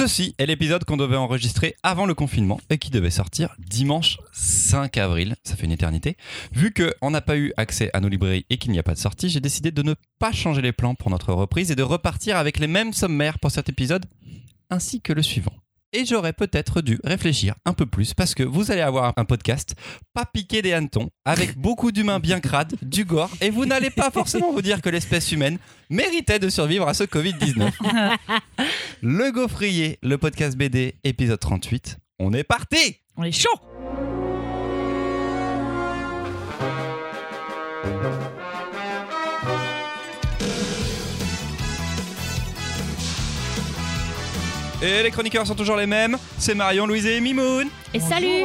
Ceci est l'épisode qu'on devait enregistrer avant le confinement et qui devait sortir dimanche 5 avril. Ça fait une éternité. Vu qu'on n'a pas eu accès à nos librairies et qu'il n'y a pas de sortie, j'ai décidé de ne pas changer les plans pour notre reprise et de repartir avec les mêmes sommaires pour cet épisode ainsi que le suivant. Et j'aurais peut-être dû réfléchir un peu plus parce que vous allez avoir un podcast pas piqué des hannetons, avec beaucoup d'humains bien crades, du gore, et vous n'allez pas forcément vous dire que l'espèce humaine méritait de survivre à ce Covid-19. Le Gaufrier, le podcast BD, épisode 38. On est parti On est chaud Et les chroniqueurs sont toujours les mêmes, c'est Marion, Louise et Mimoun. Et Bonjour. salut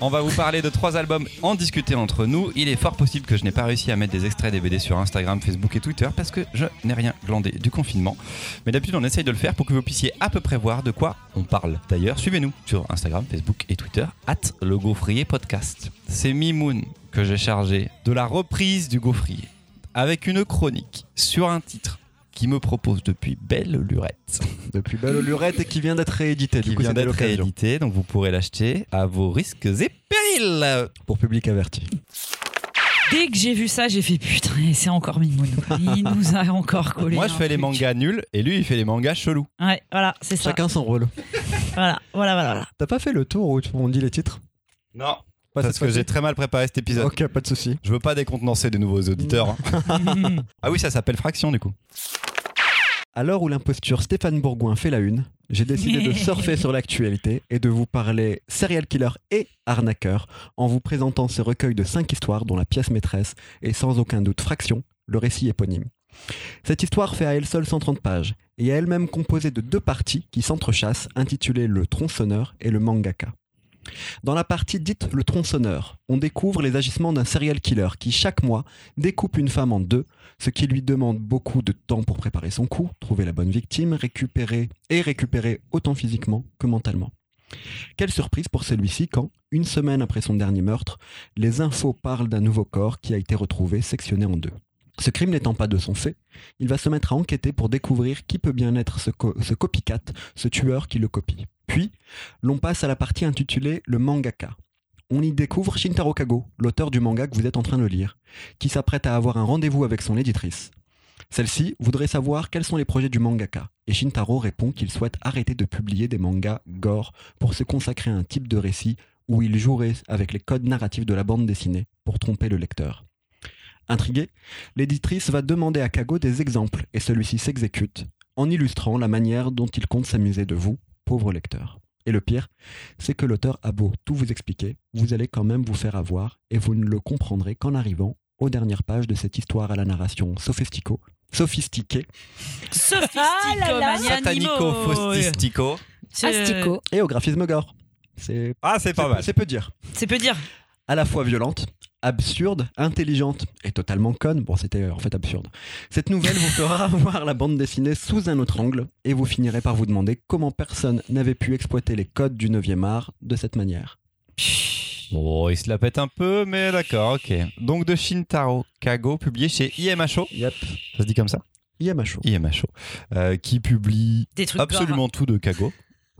On va vous parler de trois albums en discuter entre nous. Il est fort possible que je n'ai pas réussi à mettre des extraits des BD sur Instagram, Facebook et Twitter parce que je n'ai rien glandé du confinement. Mais d'habitude, on essaye de le faire pour que vous puissiez à peu près voir de quoi on parle. D'ailleurs, suivez-nous sur Instagram, Facebook et Twitter, at le Gaufrier Podcast. C'est Mimoun que j'ai chargé de la reprise du Gaufrier avec une chronique sur un titre qui me propose depuis belle lurette. Depuis Belle Lurette et qui vient d'être réédité. qui Du coup, vient d'être réédité, donc vous pourrez l'acheter à vos risques et périls. Pour public averti. Dès que j'ai vu ça, j'ai fait putain, c'est encore Mimoun. Il nous a encore collé. Moi, je fais les mangas nuls et lui, il fait les mangas chelous. Ouais, voilà, c'est ça. Chacun son rôle. Voilà, voilà, voilà. voilà. T'as pas fait le tour où on dit les titres? Non. Pas Parce que j'ai très mal préparé cet épisode. Ok, pas de souci. Je veux pas décontenancer de nouveaux auditeurs. hein. ah oui, ça s'appelle Fraction du coup. À l'heure où l'imposture Stéphane Bourgoin fait la une, j'ai décidé de surfer sur l'actualité et de vous parler serial killer et arnaqueur en vous présentant ce recueil de cinq histoires dont la pièce maîtresse est sans aucun doute Fraction, le récit éponyme. Cette histoire fait à elle seule 130 pages et est elle-même composée de deux parties qui s'entrechassent intitulées Le tronçonneur et le mangaka. Dans la partie dite le tronçonneur, on découvre les agissements d'un serial killer qui chaque mois découpe une femme en deux ce qui lui demande beaucoup de temps pour préparer son coup, trouver la bonne victime, récupérer et récupérer autant physiquement que mentalement. Quelle surprise pour celui-ci quand, une semaine après son dernier meurtre, les infos parlent d'un nouveau corps qui a été retrouvé sectionné en deux. Ce crime n'étant pas de son fait, il va se mettre à enquêter pour découvrir qui peut bien être ce, co- copycat, ce tueur qui le copie. Puis, l'on passe à la partie intitulée Le mangaka. On y découvre Shintaro Kago, l'auteur du manga que vous êtes en train de lire qui s'apprête à avoir un rendez-vous avec son éditrice. Celle-ci voudrait savoir quels sont les projets du mangaka, et Shintaro répond qu'il souhaite arrêter de publier des mangas gore pour se consacrer à un type de récit où il jouerait avec les codes narratifs de la bande dessinée pour tromper le lecteur. Intrigué, l'éditrice va demander à Kago des exemples, et celui-ci s'exécute, en illustrant la manière dont il compte s'amuser de vous, pauvre lecteur. Et le pire, c'est que l'auteur a beau tout vous expliquer, vous allez quand même vous faire avoir, et vous ne le comprendrez qu'en arrivant aux dernières pages de cette histoire à la narration sophistico, sophistiquée Sophistico, Ah. Satanico, Faustistico. Astico. et au graphisme gore. C'est Ah, c'est pas c'est- mal. C'est peu dire. C'est peu dire. À la fois violente, absurde, intelligente et totalement conne. Bon, c'était euh, en fait absurde. Cette nouvelle vous fera voir la bande dessinée sous un autre angle et vous finirez par vous demander comment personne n'avait pu exploiter les codes du 9e art de cette manière. Bon, il se la pète un peu, mais d'accord, ok. Donc de Shintaro Kago, publié chez IMHO. Yep. Ça se dit comme ça? IMHO. IMHO. euh, qui publie Des trucs absolument tout de Kago.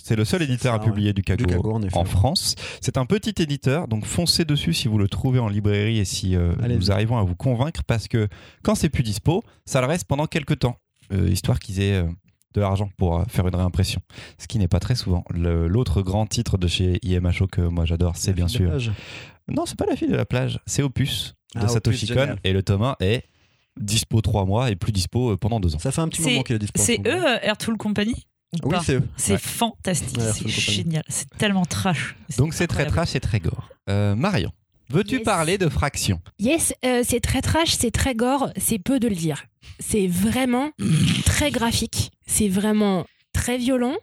C'est le seul éditeur ça, à publier du Kago, Du Kago, en France. C'est un petit éditeur, donc foncez dessus si vous le trouvez en librairie et si euh, nous arrivons à vous convaincre, parce que quand c'est plus dispo, ça le reste pendant quelques temps, euh, histoire qu'ils aient euh, de l'argent pour euh, faire une réimpression, ce qui n'est pas très souvent. L'autre grand titre de chez IMHO que moi j'adore, c'est La bien fille de sûr... plage. Non, c'est pas la fille de la plage, c'est Opus de Ah, Opus, Satoshi Kon, et le tome 1 est dispo 3 mois et plus dispo pendant 2 ans. Ça fait un petit C'est- moment qu'il est disponible. C'est eux, euh, Airtool Company Oui, c'est eux. C'est Ouais. fantastique, Ouais, c'est génial, c'est tellement trash. Donc c'est très trash et très gore. Euh, Marion, veux-tu Yes. parler de Fraction? Yes, euh, c'est très trash, c'est très gore, c'est peu de le dire. C'est vraiment très graphique, c'est vraiment très violent.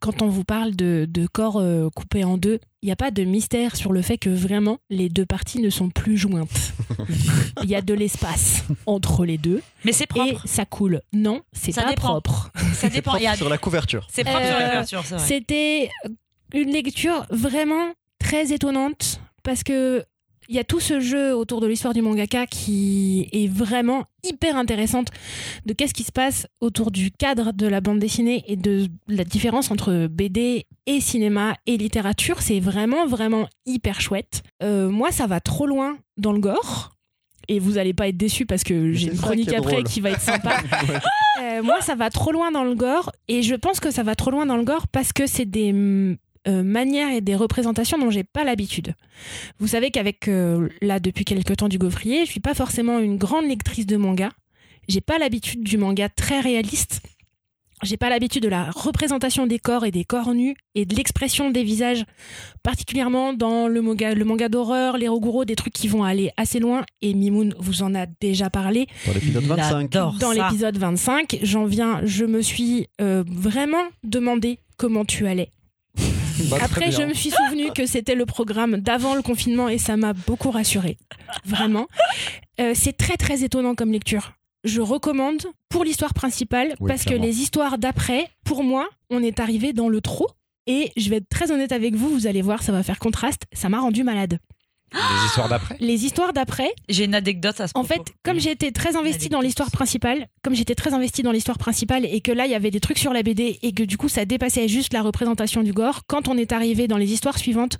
Quand on vous parle de, de corps euh, coupés en deux, il n'y a pas de mystère sur le fait que vraiment les deux parties ne sont plus jointes. Il y a de l'espace entre les deux Mais c'est et propre. ça coule. Non, c'est pas dépend. propre. Ça dépend. Il y a- Sur la couverture. C'est propre sur la Euh, couverture, c'est vrai. C'était une lecture vraiment très étonnante parce que Il y a tout ce jeu autour de l'histoire du mangaka qui est vraiment hyper intéressante de qu'est-ce qui se passe autour du cadre de la bande dessinée et de la différence entre BD et cinéma et littérature. C'est vraiment, vraiment hyper chouette. Euh, moi, ça va trop loin dans le gore. Et vous allez pas être déçus parce que j'ai une chronique après drôle. qui va être sympa. Ouais. Euh, moi, ça va trop loin dans le gore, et je pense que ça va trop loin dans le gore parce que c'est des euh, manières et des représentations dont j'ai pas l'habitude. Vous savez qu'avec euh, là depuis quelques temps du gaufrier, je suis pas forcément une grande lectrice de manga. J'ai pas l'habitude du manga très réaliste. J'ai pas l'habitude de la représentation des corps et des corps nus et de l'expression des visages, particulièrement dans le manga, le manga d'horreur, les Roguro, des trucs qui vont aller assez loin. Et Mimoun vous en a déjà parlé Dans l'épisode Il 25. adore dans l'épisode 25, j'en viens, je me suis euh, vraiment demandé comment tu allais. Bah, Après, je me suis souvenu que c'était le programme d'avant le confinement et ça m'a beaucoup rassurée. Vraiment. Euh, c'est très très étonnant comme lecture. Je recommande pour l'histoire principale Oui, parce clairement. que les histoires d'après, pour moi, on est arrivé dans le trop. Et je vais être très honnête avec vous, vous allez voir, ça va faire contraste. Ça m'a rendu malade. Les histoires d'après? Les histoires d'après, J'ai une anecdote à ce en propos. fait, comme j'ai été très investie dans l'histoire principale, comme j'étais très investie dans l'histoire principale et que là il y avait des trucs sur la BD et que du coup ça dépassait juste la représentation du gore, quand on est arrivé dans les histoires suivantes,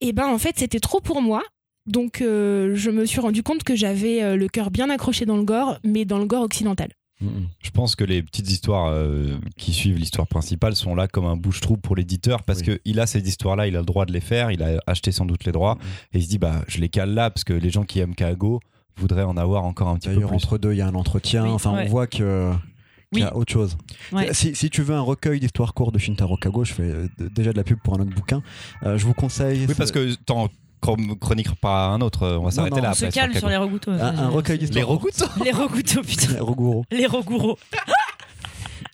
et ben en fait c'était trop pour moi. Donc euh, je me suis rendu compte que j'avais euh, le cœur bien accroché dans le gore, mais dans le gore occidental. Je pense que les petites histoires euh, qui suivent l'histoire principale sont là comme un bouche-trou pour l'éditeur parce Oui. que il a ces histoires-là, il a le droit de les faire, il a acheté sans doute les droits et il se dit bah je les cale là parce que les gens qui aiment Kago voudraient en avoir encore un petit peu D'ailleurs, plus. entre deux, il y a un entretien. Oui, enfin, ouais. on voit que. qu'il y a Oui. autre chose. Ouais. Si, si tu veux un recueil d'histoires courtes de Shintaro Kago, je fais euh, déjà de la pub pour un autre bouquin. Euh, je vous conseille. Oui parce que chronique pas un autre, on va s'arrêter là On se après. calme Kago. sur les regoutos. un, un recueil Les recouteaux Les regoutos, putain. Roguro. Les regouros.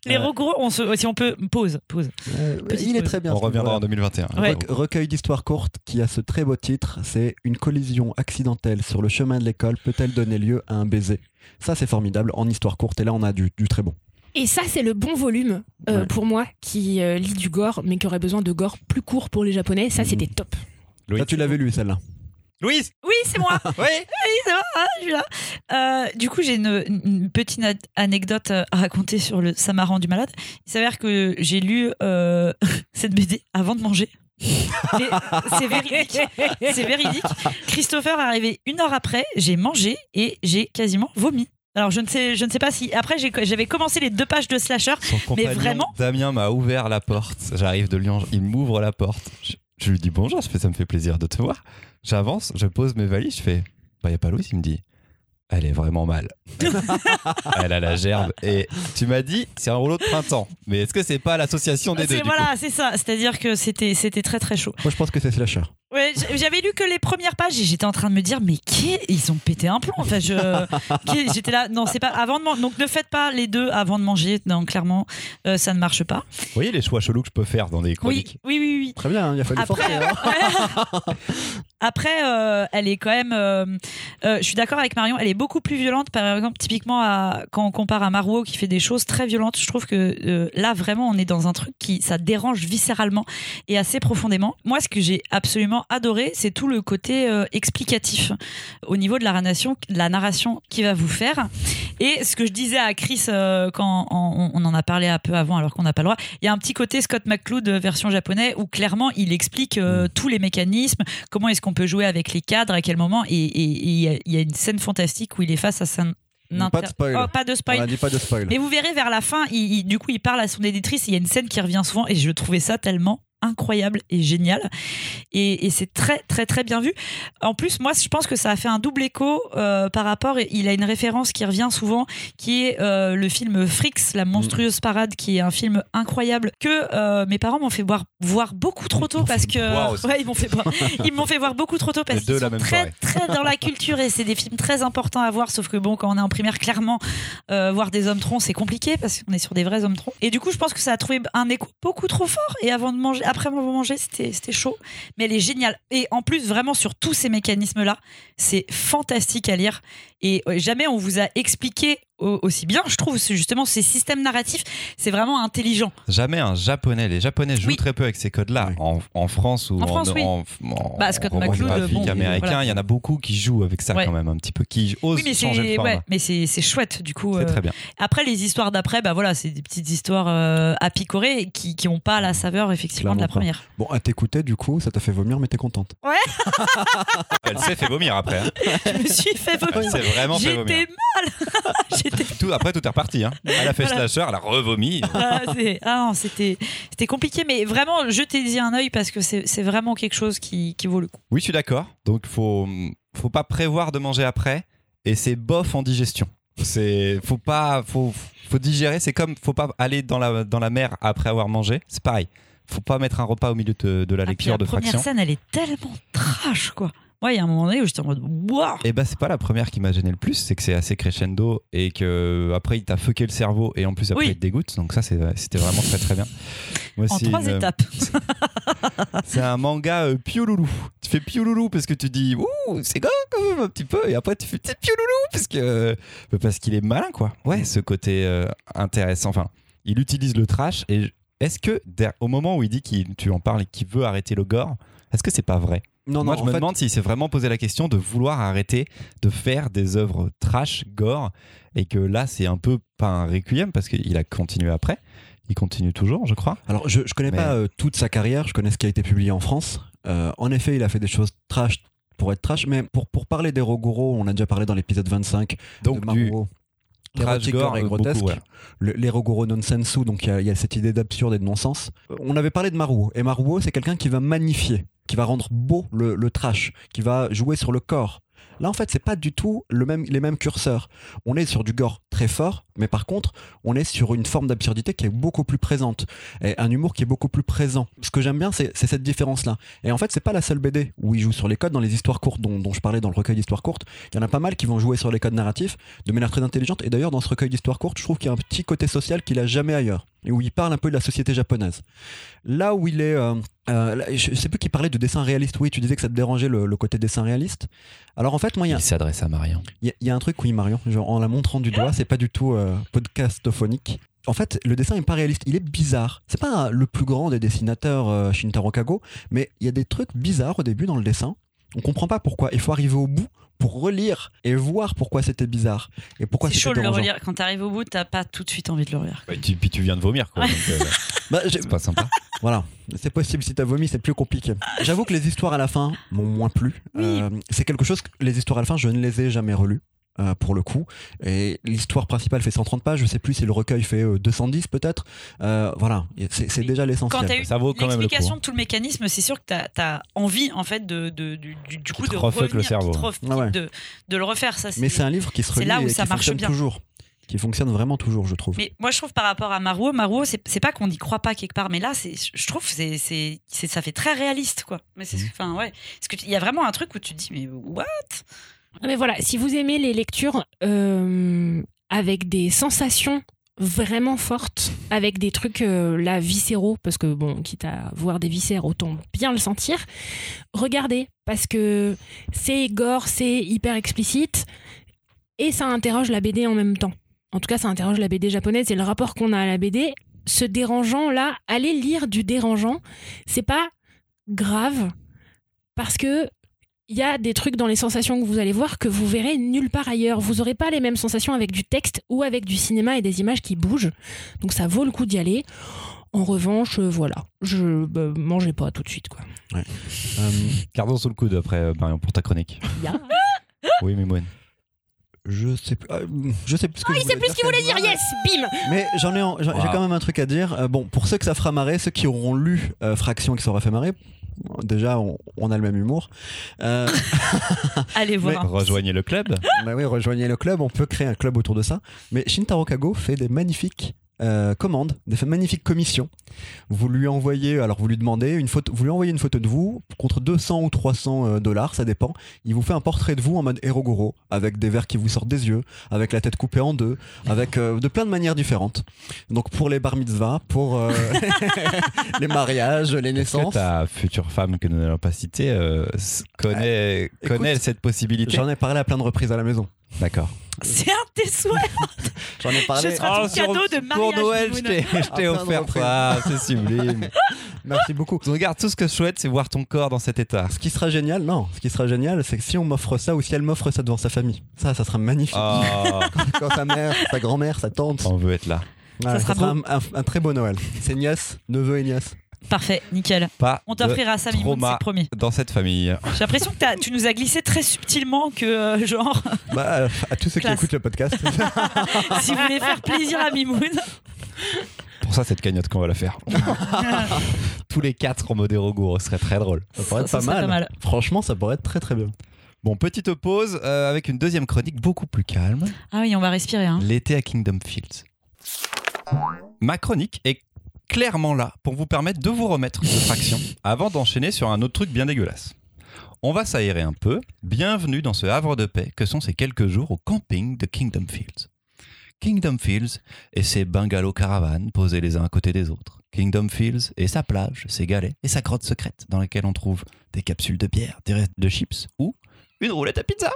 Les Euh. regouros, on se, si on peut, pause, pause. Euh, il est très bien. On reviendra en livre-là. 2021. Ouais. Rec- recueil d'histoires courtes qui a ce très beau titre, c'est Une collision accidentelle sur le chemin de l'école peut-elle donner lieu à un baiser? Ça c'est formidable en histoire courte et là on a du, du très bon. Et ça c'est le bon volume euh, Ouais. pour moi qui euh, lit du gore, mais qui aurait besoin de gore plus court pour les japonais. Ça c'était top. Louis. Là tu l'avais lu celle-là. Louise Oui, c'est moi. Oui Oui, c'est moi. Ah, je suis là. Euh, du coup, j'ai une, une petite anecdote à raconter sur le Ça m'a rendu malade. Il s'avère que j'ai lu euh, cette BD avant de manger. Mais C'est véridique. C'est véridique. Christopher est arrivé une heure après. J'ai mangé et j'ai quasiment vomi. Alors je ne sais, je ne sais pas si après j'avais commencé les deux pages de slasher. Son compagnon, vraiment Damien m'a ouvert la porte. J'arrive de Lyon, il m'ouvre la porte. Je, je lui dis bonjour, je fais ça me fait plaisir de te voir. J'avance, je pose mes valises, je fais bah y a pas Louise, il me dit elle est vraiment mal. Elle a la gerbe et tu m'as dit c'est un rouleau de printemps. Mais est-ce que c'est pas l'association des deux voilà, c'est ça. C'est-à-dire que c'était c'était très très chaud. Moi je pense que c'est slasher. Ouais, j'avais lu que les premières pages et j'étais en train de me dire mais qui ils ont pété un plomb. Enfin je j'étais là non c'est pas avant de manger donc ne faites pas les deux avant de manger non clairement euh, ça ne marche pas. Vous voyez les choix chelous que je peux faire dans des chroniques oui oui oui. Très bien, il a fallu Après, forcer. hein. ouais. Après, euh, elle est quand même. euh, je suis d'accord avec Marion. Elle est beaucoup plus violente, par exemple, typiquement à, quand on compare à Maruo qui fait des choses très violentes. Je trouve que là, vraiment, on est dans un truc qui ça dérange viscéralement et assez profondément. Moi, ce que j'ai absolument adoré, c'est tout le côté euh, explicatif au niveau de la narration, la narration qui va vous faire. Et ce que je disais à Chris euh, quand on, on en a parlé un peu avant, alors qu'on n'a pas le droit, il y a un petit côté Scott McCloud euh, version japonais où clairement il explique euh, tous les mécanismes, comment est-ce qu'on peut jouer avec les cadres, à quel moment. Et il y, a- il y a une scène fantastique où il est face à sa. Pas de spoil. Oh, pas de On spoil. a dit pas de spoil. Mais vous verrez vers la fin, il, il- du coup, il parle à son éditrice. Il y a une scène qui revient souvent et je trouvais ça tellement incroyable et génial. Et, et c'est très, très, très bien vu. En plus, moi, je pense que ça a fait un double écho euh, par rapport. Il a une référence qui revient souvent, qui est euh, le film Frix, la monstrueuse parade, qui est un film incroyable que euh, mes parents m'ont fait voir, voir beaucoup trop tôt parce que ouais, ils m'ont fait voir. Ils m'ont fait voir beaucoup trop tôt parce qu'ils la sont très, soirée. très dans la culture et c'est des films très importants à voir. Sauf que bon, quand on est en primaire, clairement, voir des hommes troncs, c'est compliqué parce qu'on est sur des vrais hommes troncs. Et du coup, je pense que ça a trouvé un écho beaucoup trop fort. Et avant de manger, après avoir mangé, c'était chaud. Mais elle est géniale. Et en plus, vraiment sur tous ces mécanismes-là, c'est fantastique à lire. Et euh, jamais on vous a expliqué aussi bien, je trouve. Justement ces systèmes narratifs, c'est vraiment intelligent. Jamais un japonais. Les japonais jouent Oui. très peu avec ces codes-là. Oui. En, en France ou En France, oui. en, en- Bah, en bon, américain, voilà. il y en a beaucoup qui jouent avec ça Ouais. quand même un petit peu, qui osent Oui, mais changer le c'est format. ouais, mais c'est c'est chouette du coup. C'est euh, très bien. Après les histoires d'après, bah voilà, c'est des petites histoires euh, à picorer qui qui ont pas la saveur effectivement de la pas. première. Bon, à t'écouter, du coup, ça t'a fait vomir, mais t'es contente. Elle s'est fait vomir après. hein. Je me suis fait Elle vomir. s'est vraiment fait vomir. J'étais mal. Tout, après, tout est reparti. Hein. Elle a fait Voilà. slasher, elle a revomi. Ah, ah non, c'était compliqué, mais vraiment, jetez-y un œil parce que c'est vraiment quelque chose qui, qui vaut le coup. Oui, je suis d'accord. Donc, faut, faut pas prévoir de manger après. Et c'est bof en digestion. C'est, faut pas, faut, faut digérer. C'est comme, faut pas aller dans la, dans la mer après avoir mangé. C'est pareil. Faut pas mettre un repas au milieu de, de la Ah, puis lecture la de première fraction. scène, elle est tellement trash, quoi. Moi, il y a un moment donné où j'étais en mode waouh. Et bah c'est pas la première qui m'a gêné le plus, c'est que c'est assez crescendo et que après il t'a fucké le cerveau et en plus après Oui. il te dégoûte. Donc ça c'est- c'était vraiment très très bien. Moi, En trois une- étapes. C'est un manga euh, pioloulou. Tu fais pioloulou parce que tu dis ouh c'est gars quand même un petit peu et après tu fais peut-être pioloulou parce que euh, parce qu'il est malin quoi. Ouais ce côté euh, intéressant. Enfin il utilise le trash et est-ce que au moment où il dit qu'il tu en parles et qu'il veut arrêter le gore, est-ce que c'est pas vrai? Non, Moi non, je me fait, demande s'il s'est vraiment posé la question de vouloir arrêter de faire des œuvres trash gore et que là c'est un peu pas un requiem parce qu'il a continué après. Il continue toujours, je crois. Alors, je, je connais Mais- pas euh, toute sa carrière, je connais ce qui a été publié en France. Euh, en effet, il a fait des choses trash pour être trash, mais pour, pour parler d'Erogoro, on a déjà parlé dans l'épisode 25 Donc de du trash Érotique, gore gore et beaucoup, grotesque. voilà. Le- l'Erogoro nonsensu, donc il y a- il y, a cette idée d'absurde et de non-sens. Euh, On avait parlé de Maruo, et Maruo, c'est quelqu'un qui va magnifier, qui va rendre beau le, le trash, qui va jouer sur le corps. Là, en fait, c'est pas du tout les mêmes curseurs. On est sur du gore très fort, mais par contre, on est sur une forme d'absurdité qui est beaucoup plus présente, et un humour qui est beaucoup plus présent. Ce que j'aime bien, c'est cette différence-là. Et en fait, c'est pas la seule BD où il joue sur les codes dans les histoires courtes dont, dont je parlais dans le recueil d'histoires courtes. Il y en a pas mal qui vont jouer sur les codes narratifs de manière très intelligente. Et d'ailleurs, dans ce recueil d'histoires courtes, je trouve qu'il y a un petit côté social qu'il a jamais ailleurs. Et où il parle un peu de la société japonaise. Là où il est. euh, euh, là, je sais plus qui parlait de dessin réaliste. Oui, tu disais que ça te dérangeait le, le côté dessin réaliste. Alors en fait, moi, il y a, Il s'adresse à Marion. il y a- il y a un truc, oui, Marion, genre, en la montrant du doigt, c'est pas du tout euh, podcastophonique. En fait, le dessin est pas réaliste, il est bizarre. C'est pas le plus grand des dessinateurs Shintaro Kago, mais il y a des trucs bizarres au début dans le dessin. On comprend pas pourquoi. Il faut arriver au bout pour relire et voir pourquoi c'était bizarre et pourquoi C'est chaud de le relire. Quand t'arrives au bout, t'as pas tout de suite envie de le relire. Et tu- puis tu viens de vomir, quoi. euh, Bah, c'est pas sympa. Voilà, c'est possible si t'as vomi, c'est plus compliqué. J'avoue que les histoires à la fin m'ont moins plu. Oui. Euh, c'est quelque chose que les histoires à la fin, je ne les ai jamais relues. Euh, pour le coup et l'histoire principale fait 130 pages je sais plus si le recueil fait euh, 210 peut-être Euh, voilà c'est déjà Quand l'essentiel t'as eu Ça vaut quand même le coup. de tout le mécanisme, c'est sûr que t'as as envie en fait de, de- du, du- coup te de refuck le revenir, cerveau. qui te ref- Ah ouais. de, de le refaire. Ça, mais c'est un livre qui se c'est relie là où et ça qui marche bien. toujours qui fonctionne vraiment toujours je trouve Mais moi, je trouve par rapport à Maruo, Maruo, c'est pas qu'on n'y croit pas quelque part, mais là, je trouve, c'est, ça fait très réaliste, quoi. Mais c'est, Mhm. enfin, ouais. Parce qu'il y a vraiment un truc où tu te dis, mais what? Mais voilà, si vous aimez les lectures euh, avec des sensations vraiment fortes, avec des trucs euh, là viscéraux, parce que bon, quitte à voir des viscères, autant bien le sentir, regardez, parce que c'est gore, c'est hyper explicite, et ça interroge la BD en même temps. En tout cas, ça interroge la BD japonaise et le rapport qu'on a à la BD. Ce dérangeant là, allez lire du dérangeant, c'est pas grave, parce que il y a des trucs dans les sensations que vous allez voir que vous verrez nulle part ailleurs. Vous n'aurez pas les mêmes sensations avec du texte ou avec du cinéma et des images qui bougent. Donc ça vaut le coup d'y aller. En revanche, euh, voilà, je bah, mangez pas tout de suite quoi. Euh, Gardons sous le coude après, euh, Marion, pour ta chronique. Ya. Oui, mais moine. je sais plus euh, je sais plus ce que Oh, je il sait plus ce qu'il voulait dire. Yes, bim. mais j'en ai j'ai Wow. quand même un truc à dire Euh, bon pour ceux que ça fera marrer ceux qui auront lu euh, Fraction et qui ça aura fait marrer déjà on, on a le même humour Euh, Allez voir. Rejoignez le club. Bah oui, rejoignez le club, on peut créer un club autour de ça. Mais Shintaro Kago fait des magnifiques euh, commandes, des magnifiques commissions. Vous lui envoyez, alors vous lui demandez une photo, vous lui envoyez une photo de vous contre 200 ou 300 euh, dollars, ça dépend. Il vous fait un portrait de vous en mode Erogoro, avec des verres qui vous sortent des yeux, avec la tête coupée en deux, avec euh, de plein de manières différentes. Donc pour les bar mitzvahs, pour euh, les mariages, les Est-ce que naissances. ta future femme, que nous n'allons pas citer, connaît, écoute, connaît cette possibilité? J'en ai parlé à plein de reprises à la maison. D'accord. C'est un de tes souhaits. J'en ai parlé. Je serai ton cadeau de mariage. Pour Noël, je t'ai je t'ai de offert ça. C'est sublime. Merci beaucoup. Regarde, tout ce que je souhaite, c'est voir ton corps dans cet état. Ce qui sera génial, non, ce qui sera génial, c'est que si on m'offre ça ou si elle m'offre ça devant sa famille, ça, ça sera magnifique. Oh, Quand sa mère, sa grand-mère, sa tante, on veut être là. Voilà, sera un, un- un très beau Noël. C'est nièce, neveu et nièce. Parfait, nickel. Pas On t'offrira ça, Mimoun, c'est promis. dans cette famille. J'ai l'impression que tu nous as glissé très subtilement que, euh, genre, Bah, euh, à tous ceux Classe. qui écoutent le podcast. si vous voulez faire plaisir à Mimoun. Pour ça, cette cagnotte qu'on va la faire. Tous les quatre en mode Rogour, ce serait très drôle. Ça pourrait être Ça pas serait mal. pas mal. Franchement, ça pourrait être très très bien. Bon, petite pause euh, avec une deuxième chronique beaucoup plus calme. Ah oui, on va respirer. Hein. L'été à Kingdom Fields. Ma chronique est clairement là pour vous permettre de vous remettre de traction avant d'enchaîner sur un autre truc bien dégueulasse. On va s'aérer un peu. Bienvenue dans ce havre de paix que sont ces quelques jours au camping de Kingdom Fields. Kingdom Fields et ses bungalows caravanes posés les uns à côté des autres. Kingdom Fields et sa plage, ses galets et sa grotte secrète dans laquelle on trouve des capsules de bière, des restes de chips ou une roulette à pizza.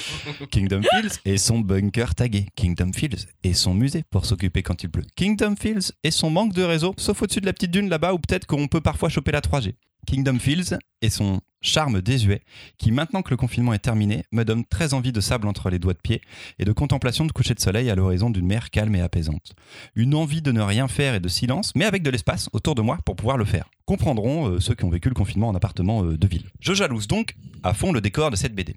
Kingdom Fields et son bunker tagué. Kingdom Fields et son musée pour s'occuper quand il pleut. Kingdom Fields et son manque de réseau, sauf au-dessus de la petite dune là-bas où peut-être qu'on peut parfois choper la 3G. Kingdom Fields et son charme désuet qui, maintenant que le confinement est terminé, me donne très envie de sable entre les doigts de pied et de contemplation de coucher de soleil à l'horizon d'une mer calme et apaisante. Une envie de ne rien faire et de silence, mais avec de l'espace autour de moi pour pouvoir le faire. Comprendront euh, ceux qui ont vécu le confinement en appartement euh, de ville. Je jalouse donc à fond le décor de cette BD.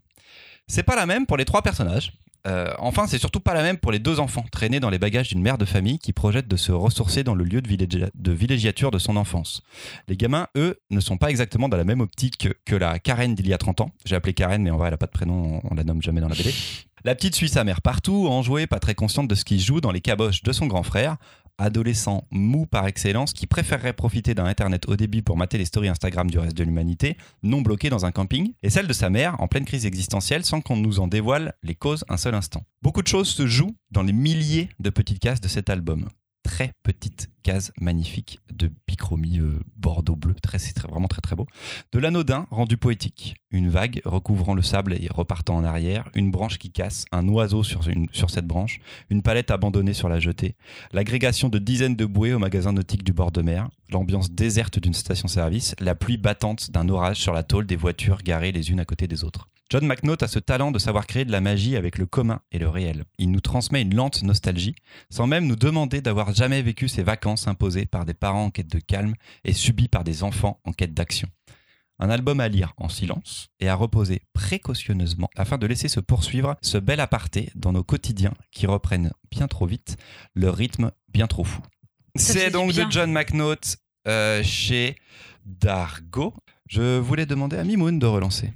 C'est pas la même pour les trois personnages. Euh, enfin, c'est surtout pas la même pour les deux enfants traînés dans les bagages d'une mère de famille qui projette de se ressourcer dans le lieu de, villégia- de villégiature de son enfance. Les gamins, eux, ne sont pas exactement dans la même optique que, que la Karen d'il y a 30 ans. J'ai appelé Karen, mais en vrai, elle a pas de prénom, on, on la nomme jamais dans la BD. La petite suit sa mère partout, enjouée, pas très consciente de ce qui joue dans les caboches de son grand frère, adolescent mou par excellence qui préférerait profiter d'un internet au début pour mater les stories Instagram du reste de l'humanité, non bloqué dans un camping, et celle de sa mère en pleine crise existentielle sans qu'on nous en dévoile les causes un seul instant. Beaucoup de choses se jouent dans les milliers de petites cases de cet album. Très petites cases magnifiques de bichromie euh, bordeaux bleu, très, c'est vraiment très très beau. De l'anodin rendu poétique, une vague recouvrant le sable et repartant en arrière, une branche qui casse, un oiseau sur, sur cette branche, une palette abandonnée sur la jetée, l'agrégation de dizaines de bouées au magasin nautique du bord de mer, l'ambiance déserte d'une station-service, la pluie battante d'un orage sur la tôle des voitures garées les unes à côté des autres. John McNaught a ce talent de savoir créer de la magie avec le commun et le réel. Il nous transmet une lente nostalgie, sans même nous demander d'avoir jamais vécu ces vacances imposées par des parents en quête de calme et subies par des enfants en quête d'action. Un album à lire en silence et à reposer précautionneusement afin de laisser se poursuivre ce bel aparté dans nos quotidiens qui reprennent bien trop vite leur rythme bien trop fou. C'est donc bien. de John McNaught euh, chez Dargo. Je voulais demander à Mimoun de relancer.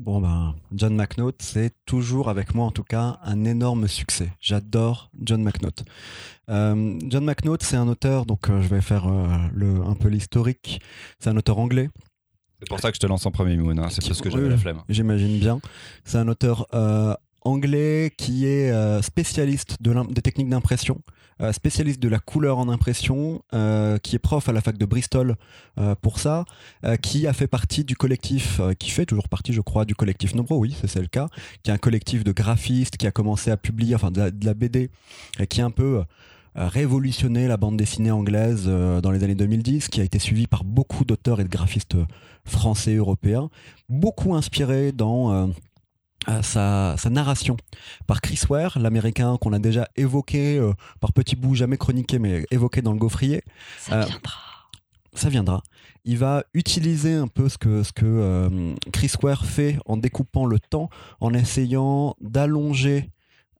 Bon ben, John McNaught, c'est toujours avec moi en tout cas un énorme succès. J'adore John McNaught. Euh, John McNaught, c'est un auteur, donc euh, je vais faire euh, le, un peu l'historique. C'est un auteur anglais, C'est pour ça que je te lance en premier, Mimoun. hein. C'est parce que j'avais la flemme. j'imagine bien. C'est un auteur anglais qui est spécialiste de des techniques d'impression, spécialiste de la couleur en impression, euh, qui est prof à la fac de Bristol euh, pour ça, euh, qui a fait partie du collectif, euh, qui fait toujours partie, je crois, du collectif Nombro, oui, c'est le cas, qui est un collectif de graphistes qui a commencé à publier, enfin, de la, BD, et qui a un peu euh, révolutionné la bande dessinée anglaise euh, dans les années 2010, qui a été suivi par beaucoup d'auteurs et de graphistes euh, français, européens, beaucoup inspiré dans sa, sa narration par Chris Ware, l'américain qu'on a déjà évoqué euh, par petits bouts, jamais chroniqué, mais évoqué dans le gaufrier. Ça Euh, viendra. Ça viendra. Il va utiliser un peu ce que, ce que euh, Chris Ware fait en découpant le temps, en essayant d'allonger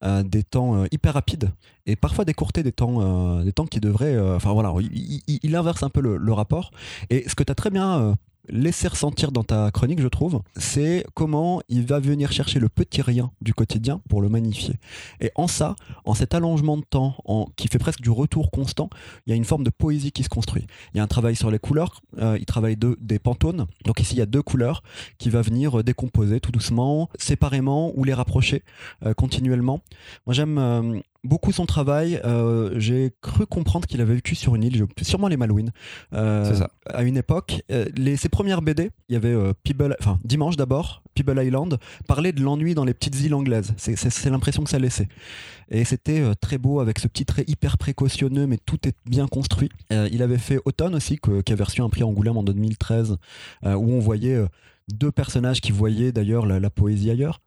euh, des temps euh, hyper rapides et parfois d'écourter des temps, euh, des temps qui devraient. Enfin voilà, il, il- il inverse un peu le, le rapport. Et ce que tu as très bien laissé ressentir dans ta chronique, je trouve, c'est comment il va venir chercher le petit rien du quotidien pour le magnifier. Et en ça, en cet allongement de temps, en, qui fait presque du retour constant, il y a une forme de poésie qui se construit. Il y a un travail sur les couleurs, euh, il travaille de, des pantones. Donc ici, il y a deux couleurs qui va venir euh, décomposer tout doucement, séparément ou les rapprocher euh, continuellement. Moi, j'aime beaucoup son travail. Euh, J'ai cru comprendre qu'il avait vécu sur une île, sûrement les Malouines, euh, ça. à une époque. Euh, les, ses premières BD, il y avait euh, enfin Dimanche d'abord, Peeble Island, parlait de l'ennui dans les petites îles anglaises. C'est- l'impression que ça laissait. Et c'était très beau avec ce petit trait hyper précautionneux, mais tout est bien construit. Il avait fait Automne aussi, que- qui a reçu un prix Angoulême en 2013, euh, où on voyait deux personnages qui voyaient d'ailleurs la, la poésie ailleurs.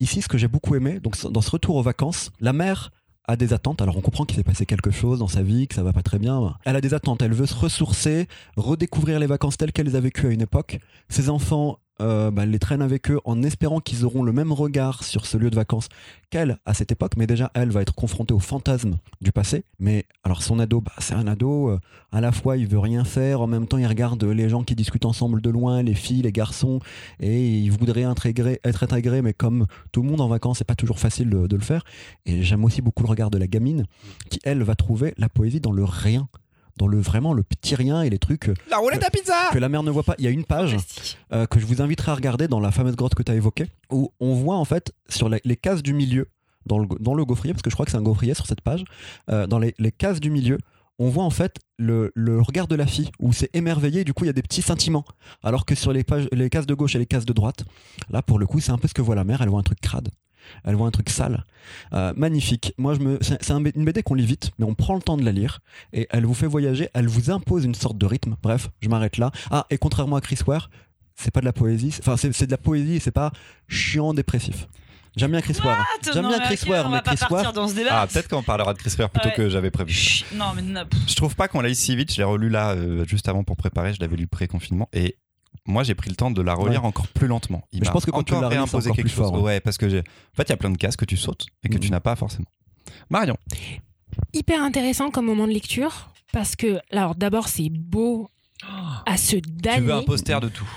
Ici, ce que j'ai beaucoup aimé, donc dans ce retour aux vacances, la mère a des attentes. Alors on comprend qu'il s'est passé quelque chose dans sa vie, que ça va pas très bien. Elle a des attentes. Elle veut se ressourcer, redécouvrir les vacances telles qu'elle les a vécues à une époque. Ses enfants, euh, bah, elle les traîne avec eux en espérant qu'ils auront le même regard sur ce lieu de vacances qu'elle à cette époque. Mais déjà, elle va être confrontée au fantasme du passé. Mais alors son ado, bah, c'est un ado. euh, à la fois, il veut rien faire. En même temps, il regarde les gens qui discutent ensemble de loin, les filles, les garçons, et il voudrait être intégré. Mais comme tout le monde en vacances, c'est pas toujours facile de le faire. Et j'aime aussi beaucoup le regard de la gamine qui, elle, va trouver la poésie dans le rien. Dans le vraiment le petit rien et les trucs euh, La roulette à pizza que la mère ne voit pas. Il y a une page euh, que je vous inviterai à regarder dans la fameuse grotte que tu as évoquée, où on voit en fait sur la- les cases du milieu, dans le, dans le gaufrier, parce que je crois que c'est un gaufrier sur cette page, euh, dans les, les cases du milieu, on voit en fait le, le regard de la fille, où c'est émerveillé, et du coup il y a des petits sentiments. Alors que sur les, pages, les cases de gauche et les cases de droite, là pour le coup c'est un peu ce que voit la mère, elle voit un truc crade. Elle voit un truc sale. Euh, magnifique. Moi, je me... c'est un une BD qu'on lit vite, mais on prend le temps de la lire. Et elle vous fait voyager, elle vous impose une sorte de rythme. Bref, je m'arrête là. Ah, et contrairement à Chris Ware, c'est pas de la poésie. c'est- Enfin, c'est de la poésie et c'est pas chiant dépressif. J'aime bien Chris Ware. J'aime Non, bien Chris Ware, mais Chris Ware. dans ce débat. Ah, peut-être qu'on parlera de Chris Ware plutôt Ouais. que j'avais prévu. Chut, Non, mais non, Je trouve pas qu'on l'a si vite. Je l'ai relu là euh, juste avant pour préparer. Je l'avais lu pré-confinement. Et moi, j'ai pris le temps de la relire encore plus lentement. Il Mais je pense que quand tu encore la relis, c'est réimposé quelque plus chose. fort, ouais. Ouais, parce que j'ai. En fait, il y a plein de cases que tu sautes et que tu n'as pas forcément. Marion. Hyper intéressant comme moment de lecture parce que, alors d'abord, c'est beau à se Tu damner. veux un poster de tout.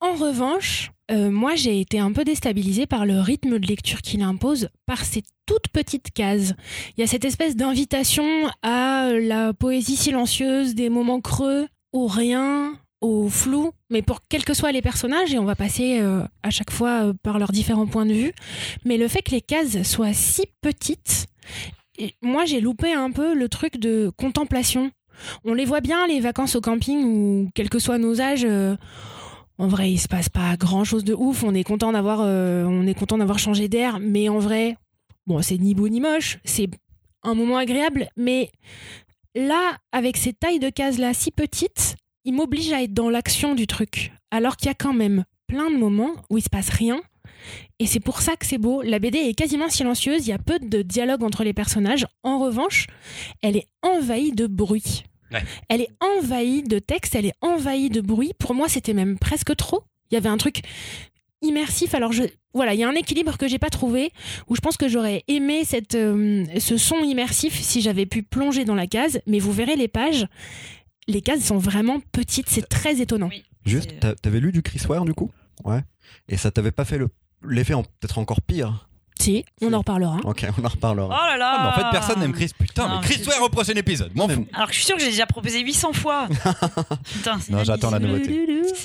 En revanche, euh, moi j'ai été un peu déstabilisée par le rythme de lecture qu'il impose, par ces toutes petites cases. Il y a cette espèce d'invitation à la poésie silencieuse, des moments creux, au rien, au flou, mais pour quels que soient les personnages, et on va passer euh, à chaque fois euh, par leurs différents points de vue. Mais le fait que les cases soient si petites, et moi j'ai loupé un peu le truc de contemplation. On les voit bien, les vacances au camping, ou quels que soient nos âges. euh, en vrai, il se passe pas grand chose de ouf. On est content d'avoir, on est content d'avoir changé d'air, mais en vrai, bon, c'est ni beau ni moche. C'est un moment agréable, mais là, avec ces tailles de cases là si petites, il m'oblige à être dans l'action du truc. Alors qu'il y a quand même plein de moments où il se passe rien. Et c'est pour ça que c'est beau. La BD est quasiment silencieuse. Il y a peu de dialogue entre les personnages. En revanche, elle est envahie de bruit. Ouais. Elle est envahie de texte, elle est envahie de bruit. Pour moi, c'était même presque trop. Il y avait un truc immersif. Alors, je, voilà, il y a un équilibre que j'ai pas trouvé où je pense que j'aurais aimé cette, euh, ce son immersif si j'avais pu plonger dans la case. Mais vous verrez les pages, les cases sont vraiment petites. C'est très étonnant. Oui. Juste, t'a- t'avais lu du Chris Ware du coup? Ouais. Et ça t'avait pas fait le- l'effet en- peut-être encore pire? Si, on en reparlera. Ok, on en Oh reparlera. là là Ah, mais en fait, personne n'aime Chris. Putain, Non, mais Chris Ware au prochain épisode. M'en fous. Alors que je suis sûre que j'ai déjà proposé 800 fois. Putain, c'est Non, j'attends la nouveauté.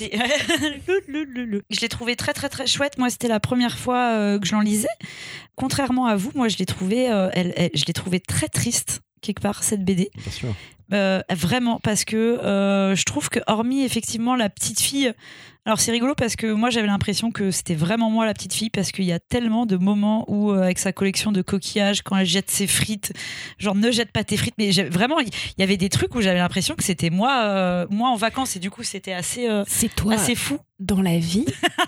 Je l'ai trouvé très très très chouette. Moi, c'était la première fois euh, que je l'en lisais. Contrairement à vous, moi, je l'ai trouvé, euh, elle, elle- je l'ai trouvé très triste quelque part cette BD. Bien sûr. Euh, vraiment, parce que euh, je trouve que hormis effectivement la petite fille, alors c'est rigolo parce que moi j'avais l'impression que c'était vraiment moi la petite fille parce qu'il y a tellement de moments où euh, avec sa collection de coquillages quand elle jette ses frites, genre ne jette pas tes frites, mais vraiment il y avait des trucs où j'avais l'impression que c'était moi, euh, moi en vacances et du coup c'était assez C'est toi. assez fou. Dans la vie,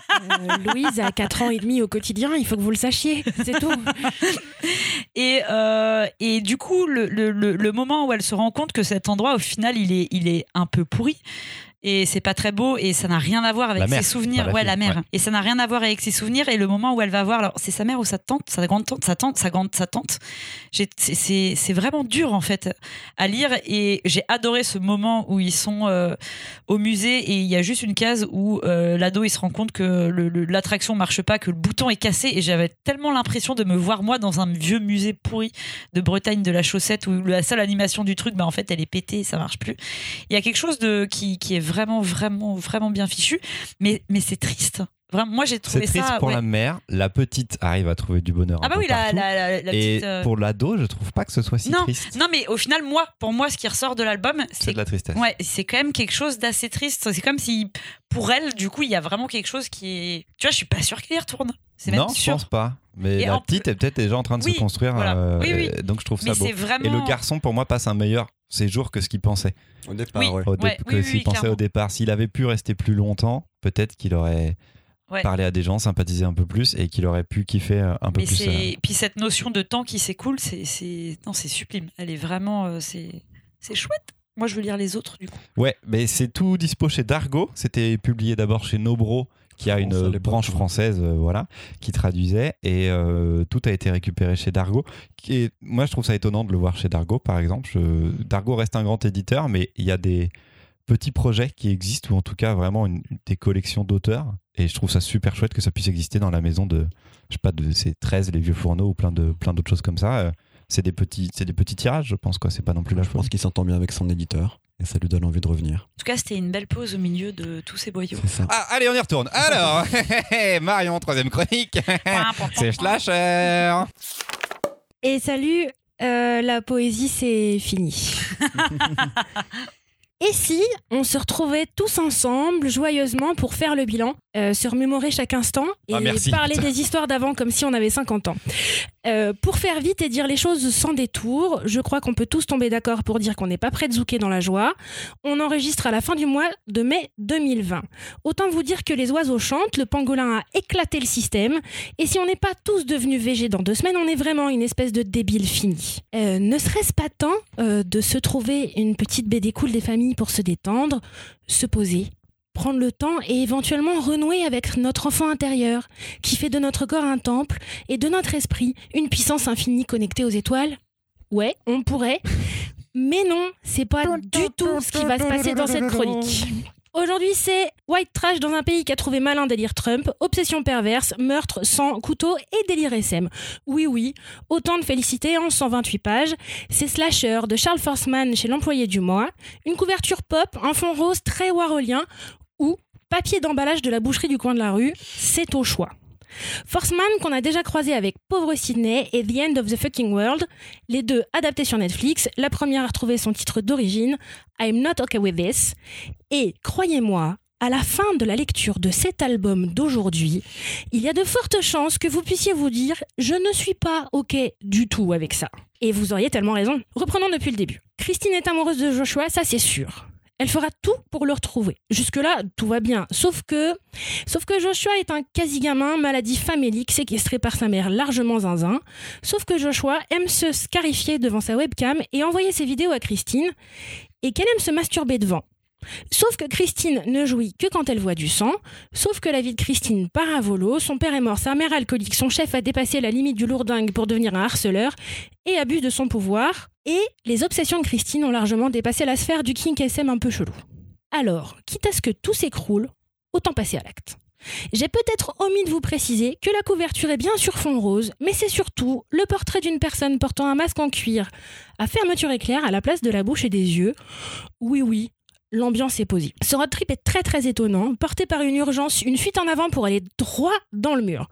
Louise a 4 ans et demi au quotidien, il faut que vous le sachiez, c'est tout. Et, et du coup, le, le, le, le moment où elle se rend compte que cet endroit, au final, il est, il est un peu pourri. Et c'est pas très beau et ça n'a rien à voir avec La mère, ses souvenirs. la ouais, fille, la mère. ouais. Et ça n'a rien à voir avec ses souvenirs. Et le moment où elle va voir, alors c'est sa mère ou sa tante, sa grande tante, sa tante, sa grande, sa tante. C'est- C'est vraiment dur en fait à lire. Et j'ai adoré ce moment où ils sont euh, au musée et il y a juste une case où euh, l'ado il se rend compte que l'attraction marche pas, que le bouton est cassé. Et j'avais tellement l'impression de me voir moi dans un vieux musée pourri de Bretagne de la chaussette où la seule animation du truc, bah, en fait, elle est pétée et ça marche plus. Il y a quelque chose de qui, qui est vraiment, vraiment, vraiment bien fichu, mais, mais c'est triste. Vraiment, moi j'ai C'est trouvé triste ça. pour ouais. la mère. La petite arrive à trouver du bonheur. Ah bah oui, la, partout. la, la, la Et petite. euh, pour l'ado, je trouve pas que ce soit si Non, triste. Non, mais au final, moi, pour moi, ce qui ressort de l'album, C'est de la tristesse. ouais, c'est quand même quelque chose d'assez triste. C'est comme si, pour elle, du coup, il y a vraiment quelque chose qui est. Tu vois, je suis pas sûre qu'il y retourne. C'est même Non, je pense pas. Mais Et la en petite est peut-être déjà en train de Oui, se construire. voilà. euh, Oui, oui. donc je trouve ça Mais beau. vraiment. Et le garçon, pour moi, passe un meilleur séjour que ce qu'il pensait. Au départ, Oui. ouais. Au dé- Ouais, que oui, oui, pensait clairement. au départ. S'il avait pu rester plus longtemps, peut-être qu'il aurait Ouais. parlé à des gens, sympathisé un peu plus et qu'il aurait pu kiffer euh, un peu Mais plus. euh. Puis cette notion de temps qui s'écoule, c'est. c'est- Non, c'est sublime. Elle est vraiment. euh, C'est c'est chouette. Moi, je veux lire les autres, du coup. Ouais, mais c'est tout dispo chez Dargo. C'était publié d'abord chez Nobro, qui a une branche française, euh, voilà, qui traduisait. Et euh, tout a été récupéré chez Dargo. Moi, je trouve ça étonnant de le voir chez Dargo, par exemple. Je- Dargo reste un grand éditeur, mais il y a des petits projets qui existent, ou en tout cas vraiment une- des collections d'auteurs. Et je trouve ça super chouette que ça puisse exister dans la maison de, je sais pas, de ces 13, les vieux fourneaux ou plein d'autres choses comme ça. Euh, C'est des petits, c'est des petits tirages, je pense quoi. C'est pas non plus la Je pense qu'il s'entend bien avec son éditeur et ça lui donne envie de revenir. En tout cas, c'était une belle pause au milieu de tous ces boyaux. C'est ça. Ah, allez, on y retourne. Alors, Marion, troisième chronique. C'est Slasher. Et salut, euh, la poésie c'est fini. Et si on se retrouvait tous ensemble, joyeusement, pour faire le bilan, euh, se remémorer chaque instant et Ah, parler des histoires d'avant comme si on avait 50 ans Euh, Pour faire vite et dire les choses sans détour, je crois qu'on peut tous tomber d'accord pour dire qu'on n'est pas prêt de zouker dans la joie. On enregistre à la fin du mois de mai 2020. Autant vous dire que les oiseaux chantent, le pangolin a éclaté le système, et si on n'est pas tous devenus végés dans deux semaines, on est vraiment une espèce de débile fini. Euh, ne serait-ce pas temps de se trouver une petite BD cool des familles pour se détendre, se poser, prendre le temps et éventuellement renouer avec notre enfant intérieur, qui fait de notre corps un temple et de notre esprit une puissance infinie connectée aux étoiles Ouais, on pourrait. Mais non, c'est pas du tout ce qui va se passer dans cette chronique. Aujourd'hui, c'est White Trash dans un pays qui a trouvé malin délire Trump, obsession perverse, meurtre, sang, couteau et délire SM. Oui, oui, autant de félicité en 128 pages. C'est Slasher de Charles Forsman chez l'employé du mois, une couverture pop, un fond rose très warolien ou papier d'emballage de la boucherie du coin de la rue, c'est au choix. Forsman, qu'on a déjà croisé avec Pauvre Sydney et The End of the Fucking World, les deux adaptés sur Netflix, la première a retrouvé son titre d'origine, I'm Not Okay With This, et croyez-moi, à la fin de la lecture de cet album d'aujourd'hui, il y a de fortes chances que vous puissiez vous dire Je ne suis pas OK du tout avec ça. Et vous auriez tellement raison. Reprenons depuis le début. Christine est amoureuse de Joshua, ça c'est sûr. Elle fera tout pour le retrouver. Jusque-là, tout va bien. Sauf que, sauf que Joshua est un quasi-gamin, maladie famélique, séquestré par sa mère largement zinzin. Sauf que Joshua aime se scarifier devant sa webcam et envoyer ses vidéos à Christine, et qu'elle aime se masturber devant. Sauf que Christine ne jouit que quand elle voit du sang, sauf que la vie de Christine part à volo, son père est mort, sa mère alcoolique, son chef a dépassé la limite du lourdingue pour devenir un harceleur et abuse de son pouvoir, et les obsessions de Christine ont largement dépassé la sphère du kink SM un peu chelou. Alors, quitte à ce que tout s'écroule, autant passer à l'acte. J'ai peut-être omis de vous préciser que la couverture est bien sur fond rose, mais c'est surtout le portrait d'une personne portant un masque en cuir à fermeture éclair à la place de la bouche et des yeux. Oui, oui, l'ambiance est posée. Ce road trip est très très étonnant, porté par une urgence, une fuite en avant pour aller droit dans le mur.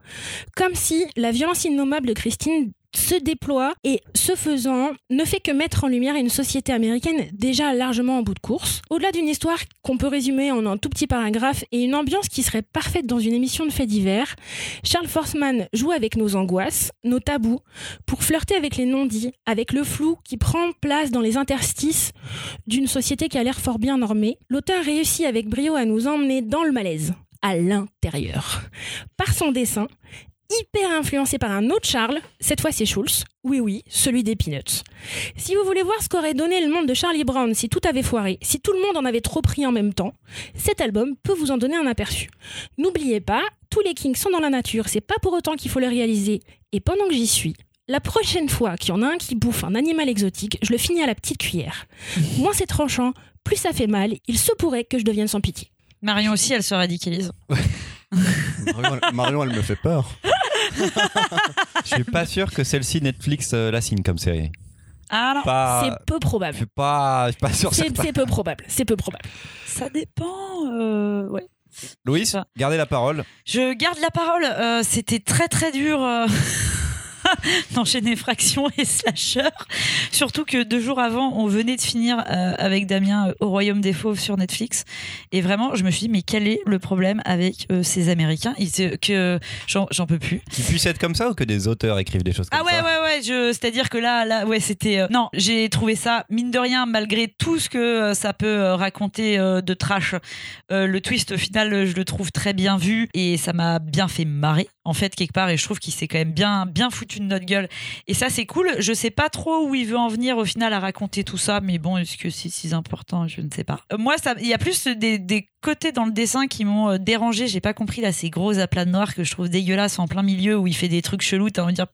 Comme si la violence innommable de Christine se déploie et, ce faisant, ne fait que mettre en lumière une société américaine déjà largement en bout de course. Au-delà d'une histoire qu'on peut résumer en un tout petit paragraphe et une ambiance qui serait parfaite dans une émission de faits divers, Charles Forsman joue avec nos angoisses, nos tabous, pour flirter avec les non-dits, avec le flou qui prend place dans les interstices d'une société qui a l'air fort bien normée. L'auteur réussit avec brio à nous emmener dans le malaise, à l'intérieur. Par son dessin, hyper influencé par un autre Charles, cette fois c'est Schulz, oui oui, celui des Peanuts. Si vous voulez voir ce qu'aurait donné le monde de Charlie Brown si tout avait foiré, si tout le monde en avait trop pris en même temps, cet album peut vous en donner un aperçu. N'oubliez pas, tous les kings sont dans la nature, c'est pas pour autant qu'il faut le réaliser. Et pendant que j'y suis, la prochaine fois qu'il y en a un qui bouffe un animal exotique, je le finis à la petite cuillère. Moins c'est tranchant, plus ça fait mal, il se pourrait que je devienne sans pitié. Marion aussi, elle se radicalise. Marion, elle- Marion, elle me fait peur. Je suis pas sûr que celle-ci Netflix euh, la signe comme série. Ah non, Pas, C'est peu je probable. suis pas, je suis pas sûr. C'est certain. c'est peu probable. C'est peu probable. ça dépend. euh, ouais. Louise, pas. gardez la parole. Je garde la parole. euh, C'était très très dur euh, d'enchaîner fraction et slasher. Surtout que deux jours avant, on venait de finir euh, avec Damien euh, au Royaume des Fauves sur Netflix. Et vraiment, je me suis dit, mais quel est le problème avec euh, ces Américains? Ils, que j'en peux plus. Qu'ils puissent être comme ça ou que des auteurs écrivent des choses comme Ah ouais, ça? ouais, ouais. C'est-à-dire que là, là, ouais, c'était. non, j'ai trouvé ça mine de rien, malgré tout ce que ça peut raconter de trash. le twist au final, je le trouve très bien vu et ça m'a bien fait marrer en fait quelque part. Et je trouve qu'il s'est quand même bien, bien foutu de notre gueule. Et ça, c'est cool. Je sais pas trop où il veut en venir au final à raconter tout ça, mais bon, est-ce que c'est si important? Je ne sais pas. Euh, Moi, ça, il y a plus des, côtés dans le dessin qui m'ont euh, dérangé. J'ai pas compris là ces gros aplats de noir que je trouve dégueulasses en plein milieu où il fait des trucs chelous. Dire,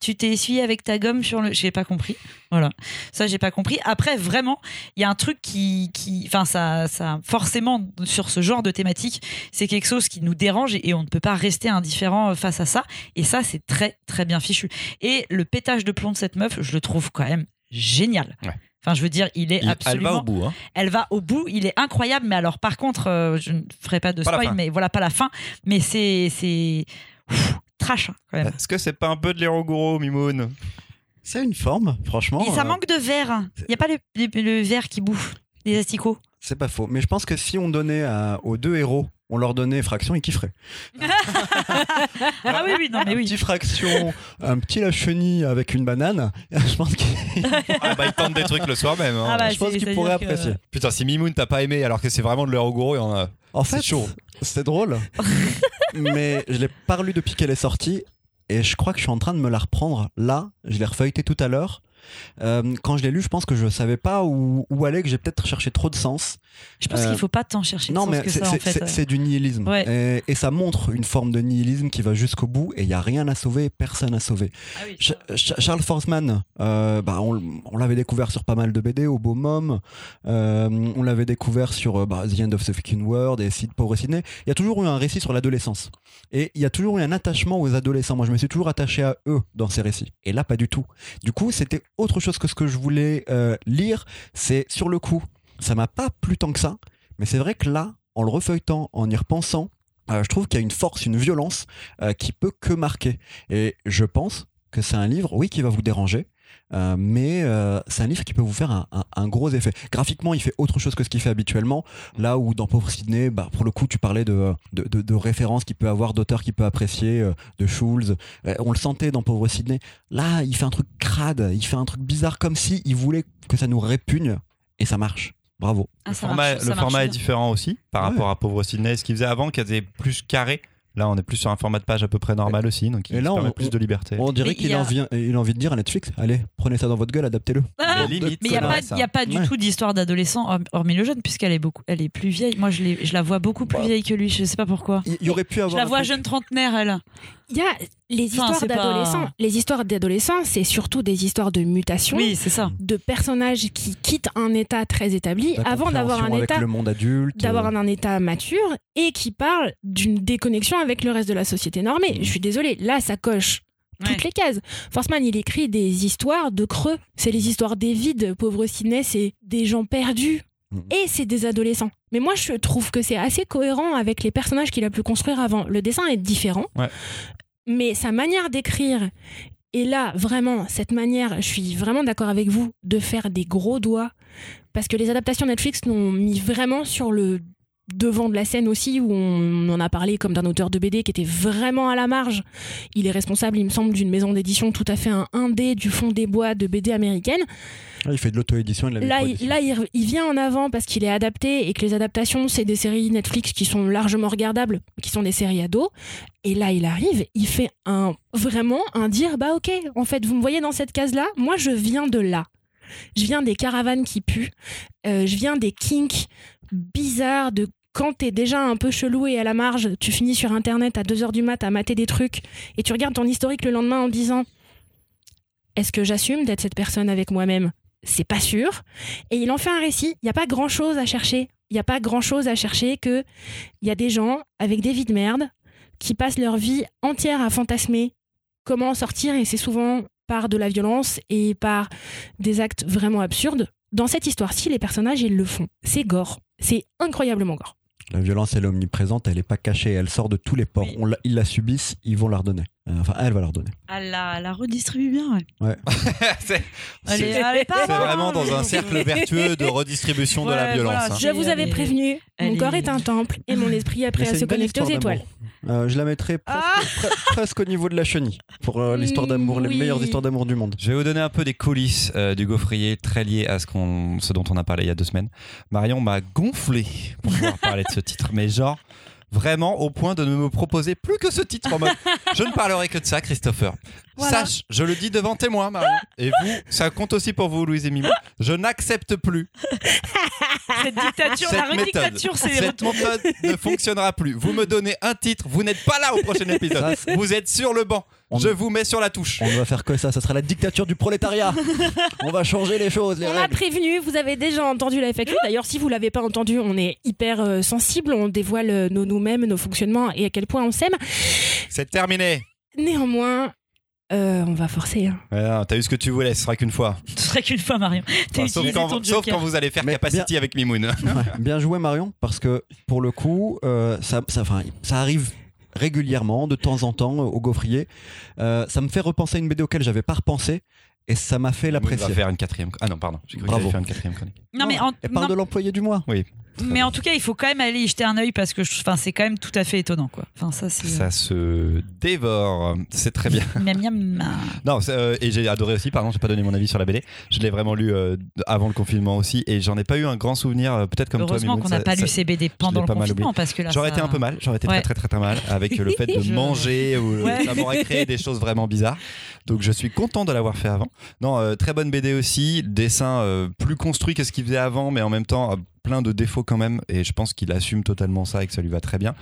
tu t'es essuyé avec ta gomme sur le. J'ai pas compris. Voilà. Ça, j'ai pas compris. Après, vraiment, il y a un truc qui. qui enfin, ça, ça. Forcément, sur ce genre de thématique, c'est quelque chose qui nous dérange et, et on ne peut pas rester indifférent euh, face à ça. Et ça, c'est très, très bien fichu. Et le pétage de plomb de cette meuf, je le trouve quand même génial. Ouais. Enfin, je veux dire, il est Il- absolument. Elle va au bout. Hein. Elle va au bout, il est incroyable, mais alors par contre, euh, je ne ferai pas de Pas spoil, mais voilà, pas la fin, mais c'est. c'est trash hein, quand même. Est-ce que c'est pas un peu de l'Héroguro, Mimoun? C'est une forme, franchement. Et ça euh, manque de verre. Il n'y a pas le, le- le verre qui bouffe les asticots. C'est pas faux. Mais je pense que si on donnait à- aux deux héros, on leur donnait fraction, ils kifferaient. Ah oui, oui, non, mais Un oui. petit fraction, un petit la chenille avec une banane. Je pense qu'ils ah bah, ils tentent des trucs le soir même. hein. Ah bah, je pense qu'ils pourraient que- apprécier. Putain, si Mimoun t'as pas aimé alors que c'est vraiment de l'Héroguro, il y en a. En C'est fait, chaud. c'est drôle. mais je l'ai pas relu depuis qu'elle est sortie. Et je crois que je suis en train de me la reprendre là. Je l'ai refeuilleté tout à l'heure. Euh, quand je l'ai lu, je pense que je savais pas où, où aller, que j'ai peut-être cherché trop de sens. Je pense Euh, qu'il faut pas tant chercher de Non, sens mais que c'est ça, en c'est- fait. c'est- c'est du nihilisme. Ouais. Et, et ça montre une forme de nihilisme qui va jusqu'au bout et il n'y a rien à sauver, personne à sauver. Ah oui, Ch- Ch- Charles Forsman, euh, bah, on, on l'avait découvert sur pas mal de BD, au Beau Mom, euh, on l'avait découvert sur euh, bah, The End of the Fucking World et Sid Pauvre Sydney. Il y a toujours eu un récit sur l'adolescence. Et il y a toujours eu un attachement aux adolescents. Moi, je me suis toujours attaché à eux dans ces récits. Et là, pas du tout. Du coup, c'était autre chose que ce que je voulais euh, lire. C'est sur le coup, ça m'a pas plu tant que ça. Mais c'est vrai que là, en le refeuilletant, en y repensant, euh, je trouve qu'il y a une force, une violence euh, qui peut que marquer. Et je pense que c'est un livre, oui, qui va vous déranger, euh, mais euh, c'est un livre qui peut vous faire un, un- un gros effet. Graphiquement, il fait autre chose que ce qu'il fait habituellement. Là où dans Pauvre Sydney, bah, pour le coup, tu parlais de, de, de- de références qu'il peut avoir, d'auteurs qu'il peut apprécier, euh, de Schulz. On le sentait dans Pauvre Sydney. Là, il fait un truc crade, il fait un truc bizarre, comme si il voulait que ça nous répugne, et ça marche. Bravo. Ah, le ça format, marche- ça le marche format est différent aussi par Ouais. rapport à Pauvre Sydney. Ce qu'il faisait avant, qui était plus carré. Là, on est plus sur un format de page à peu près normal aussi, donc il Et là, permet on- plus de liberté. On dirait qu'il a... il a envie de dire à Netflix allez, prenez ça dans votre gueule, adaptez-le. Ah, Mais il n'y a, pas- vrai, ça. y a pas du Ouais. tout d'histoire d'adolescent, hor- hormis le jeune, puisqu'elle est, beaucoup, elle est plus vieille. Moi, je, l'ai- je la vois beaucoup plus Bah. vieille que lui, je sais pas pourquoi. Il y aurait pu avoir. Je la un vois truc- jeune trentenaire, elle. Il y a les Enfin, histoires pas- d'adolescents. Les histoires d'adolescents, c'est surtout des histoires de mutation. Oui, c'est ça. de personnages qui quittent un état très établi avant d'avoir un état le monde adulte. d'avoir euh, un, état mature et qui parle d'une déconnexion avec le reste de la société normée. Je suis désolée, là ça coche toutes Ouais. les cases. Forsman, il écrit des histoires de creux. C'est les histoires des vides, pauvre Sidney, c'est des gens perdus. Mhm. Et c'est des adolescents. Mais moi, je trouve que c'est assez cohérent avec les personnages qu'il a pu construire avant. Le dessin est différent, Ouais. mais sa manière d'écrire, et là, vraiment, cette manière, je suis vraiment d'accord avec vous, de faire des gros doigts, parce que les adaptations Netflix l'ont mis vraiment sur le devant de la scène aussi, où on en a parlé comme d'un auteur de BD qui était vraiment à la marge. Il est responsable, il me semble, d'une maison d'édition tout à fait un indé du fond des bois de BD américaine. Ah, il fait de l'auto-édition et de la Là, il, là il, il vient en avant parce qu'il est adapté et que les adaptations, c'est des séries Netflix qui sont largement regardables, qui sont des séries ados. Et là, il arrive, il fait un vraiment un dire bah ok, en fait, vous me voyez dans cette case-là, moi je viens de là. Je viens des caravanes qui puent, euh, je viens des kinks bizarres de quand t'es déjà un peu chelou et à la marge, tu finis sur internet à 2h du mat à mater des trucs et tu regardes ton historique le lendemain en disant est-ce que j'assume d'être cette personne avec moi-même? C'est pas sûr. Et il en fait un récit. Il n'y a pas grand-chose à chercher. Il n'y a pas grand-chose à chercher que il y a des gens avec des vies de merde qui passent leur vie entière à fantasmer comment en sortir et c'est souvent par de la violence et par des actes vraiment absurdes. Dans cette histoire-ci, les personnages, ils le font. C'est gore. C'est incroyablement gore. La violence, elle est omniprésente, elle n'est pas cachée, elle sort de tous les ports. Oui. On la- ils la subissent, ils vont la redonner. Euh, enfin, elle va la redonner. Elle la, elle la redistribue bien. Ouais. c'est Elle est, c'est- elle est pas c'est mal, vraiment hein. dans un cercle vertueux de redistribution de la Ouais, violence. voilà, hein. Je vous avais prévenu, elle mon corps est- est un temple et mon esprit a appris Mais à c'est se une belle connecter aux histoire étoiles. d'amour. Euh, je la mettrais presque, Ah pre- presque au niveau de la chenille pour euh, l'histoire d'amour, les meilleures histoires d'amour du monde. Je vais vous donner un peu des coulisses euh, du gaufrier, très liées à ce, qu'on, ce dont on a parlé il y a deux semaines. Marion m'a gonflé pour pouvoir parler de ce titre, mais genre vraiment au point de ne me proposer plus que ce titre en mode je ne parlerai que de ça, Christopher. Voilà. Sache, je le dis devant témoin, Marion, et vous, ça compte aussi pour vous, Louise et Mimou. Je n'accepte plus Cette dictature, la cette méthode. Cette méthode ne fonctionnera plus. Vous me donnez un titre, vous n'êtes pas là au prochain épisode. Vous êtes sur le banc. On- Je vous mets sur la touche. On ne va faire que ça, ça sera la dictature du prolétariat. On va changer les choses, les On règles. prévenu, vous avez déjà entendu la FAQ. D'ailleurs, si vous l'avez pas entendu, on est hyper euh, sensible, on dévoile euh, nos nous-mêmes, nos fonctionnements et à quel point on s'aime. C'est terminé. Néanmoins, euh, on va forcer. hein. Ouais, T'as eu ce que tu voulais, ce sera qu'une fois. Ce serait qu'une fois, Marion. Enfin, sauf, quand, ton sauf joker. quand vous allez faire Mais Capacity avec Mimoun. Ouais, bien joué Marion, parce que pour le coup, euh, ça, ça, enfin, ça arrive régulièrement, de temps en temps, au gaufrier. Euh, ça me fait repenser à une BD auquel j'avais pas repensé, et ça m'a fait Mimoun va l'apprécier. faire une quatrième. Ah non, pardon. J'ai cru Bravo. faire une quatrième chronique. Non, mais en, Elle parle non, de l'employé du mois. Mais en tout cas, il faut quand même aller y jeter un œil parce que enfin, c'est quand même tout à fait étonnant. Quoi. Enfin, ça, se dévore. C'est très bien. Miam, miam. Non, euh, et j'ai adoré aussi, pardon, j'ai pas donné mon avis sur la BD. Je l'ai vraiment lu euh, avant le confinement aussi, et j'en ai pas eu un grand souvenir, euh, peut-être comme Heureusement toi. qu'on Mimoun, n'a pas lu ces BD pendant le confinement parce que. J'aurais ça- été un peu mal, j'aurais été Ouais. très très très mal avec le fait de Je- manger ou Ouais. ça m'aurait créé des choses vraiment bizarres. Donc je suis content de l'avoir fait avant. Non, euh, très bonne BD aussi, dessin plus construit que ce qu'il faisait avant, mais en même temps plein de défauts quand même. Et je pense qu'il assume totalement ça et que ça lui va très bien.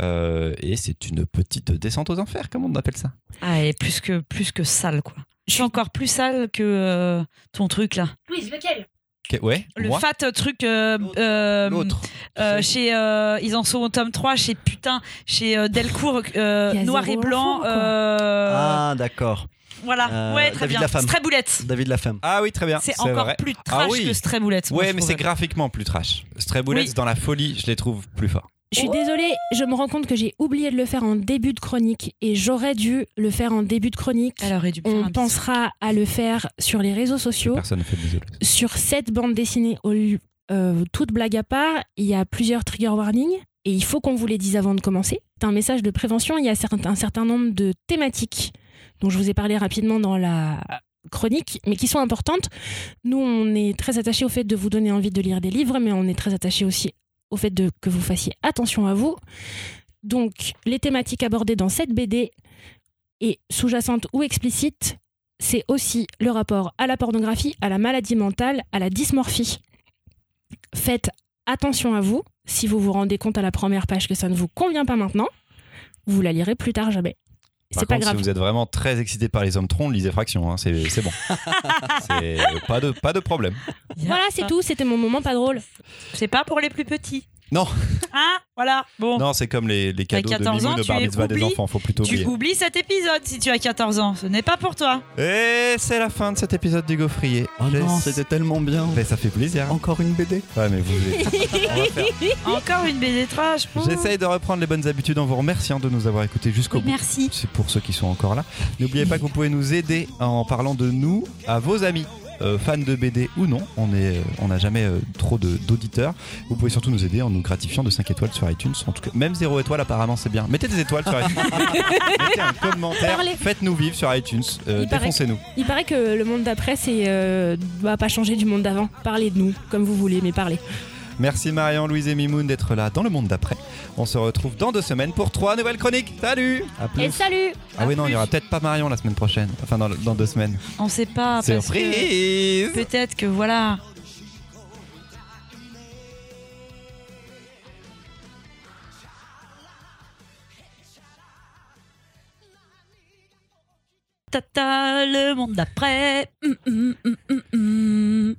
Euh, et c'est une petite descente aux enfers, comment on appelle ça? Ah, est plus que, plus que sale, quoi. Je suis encore plus sale que euh, ton truc là. Louise, lequel? Ouais. Le moi fat truc euh, euh, L'autre. euh, chez euh, ils en sont au tome 3 chez putain chez Delcourt euh, noir et blanc euh, Ah, d'accord. Voilà Euh, ouais très David bien Lafemme. David Lafemme. Ah oui, très bien. c'est encore vrai. plus Ah trash oui. que Stray Boulette moi, Ouais, je mais c'est graphiquement plus trash. Stray Bullets, Oui. dans la folie, je les trouve plus forts. Je suis désolée, je me rends compte que j'ai oublié de le faire en début de chronique et j'aurais dû le faire en début de chronique. elle aurait dû me faire un On pensera à le faire sur les réseaux sociaux. Personne ne fait de bisous. Sur cette bande dessinée, au lieu- euh, toute blague à part, il y a plusieurs trigger warnings et il faut qu'on vous les dise avant de commencer. C'est un message de prévention. Il y a certain- un certain nombre de thématiques dont je vous ai parlé rapidement dans la chronique, mais qui sont importantes. Nous, on est très attachés au fait de vous donner envie de lire des livres, mais on est très attachés aussi au fait de, que vous fassiez attention à vous. Donc, les thématiques abordées dans cette BD et sous-jacentes ou explicites, c'est aussi le rapport à la pornographie, à la maladie mentale, à la dysmorphie. Faites attention à vous. Si vous vous rendez compte à la première page que ça ne vous convient pas maintenant, vous la lirez plus tard jamais. Par contre, grave. si vous êtes vraiment très excité par les hommes troncs, lisez Fraction, hein, c'est c'est bon. c'est pas de, pas de problème. Voilà, c'est tout. C'était mon moment pas drôle. c'est pas pour les plus petits Non. Hein voilà bon Non, c'est comme les, les cadeaux de 14 ans, Mimou de tu bar mitzvah des oublies- enfants, faut plutôt tu oublier. oublies cet épisode si tu as 14 ans ce n'est pas pour toi Et c'est la fin de cet épisode du Gaufrier. Oh non, c'était tellement bien. Mais ça fait plaisir. Encore une BD. Ouais, mais vous. On va faire. encore une BD trash oh. J'essaye de reprendre les bonnes habitudes en vous remerciant de nous avoir écoutés jusqu'au Oui, bout. merci C'est pour ceux qui sont encore là. N'oubliez pas que vous pouvez nous aider en parlant de nous à vos amis. Euh, fans de BD ou non, on est, euh, on n'a jamais euh, trop d'auditeurs. Vous pouvez surtout nous aider en nous gratifiant de 5 étoiles sur iTunes. En tout cas, même 0 étoile apparemment c'est bien. Mettez des étoiles sur iTunes. Mettez un commentaire. Parlez. Faites-nous vivre sur iTunes. Euh, Il paraît- Défoncez-nous. Il paraît que le monde d'après, c'est va pas changer du monde d'avant. Parlez de nous, comme vous voulez, mais parlez. Merci Marion, Louise et Mimoun d'être là dans le monde d'après. On se retrouve dans deux semaines pour trois nouvelles chroniques. Salut À plus. Et salut Ah oui non, il y aura peut-être pas Marion la semaine prochaine. Enfin dans, dans deux semaines. on sait pas parce que Surprise peut-être que voilà Tata, le monde d'après. Hum, hum, hum, hum, hum.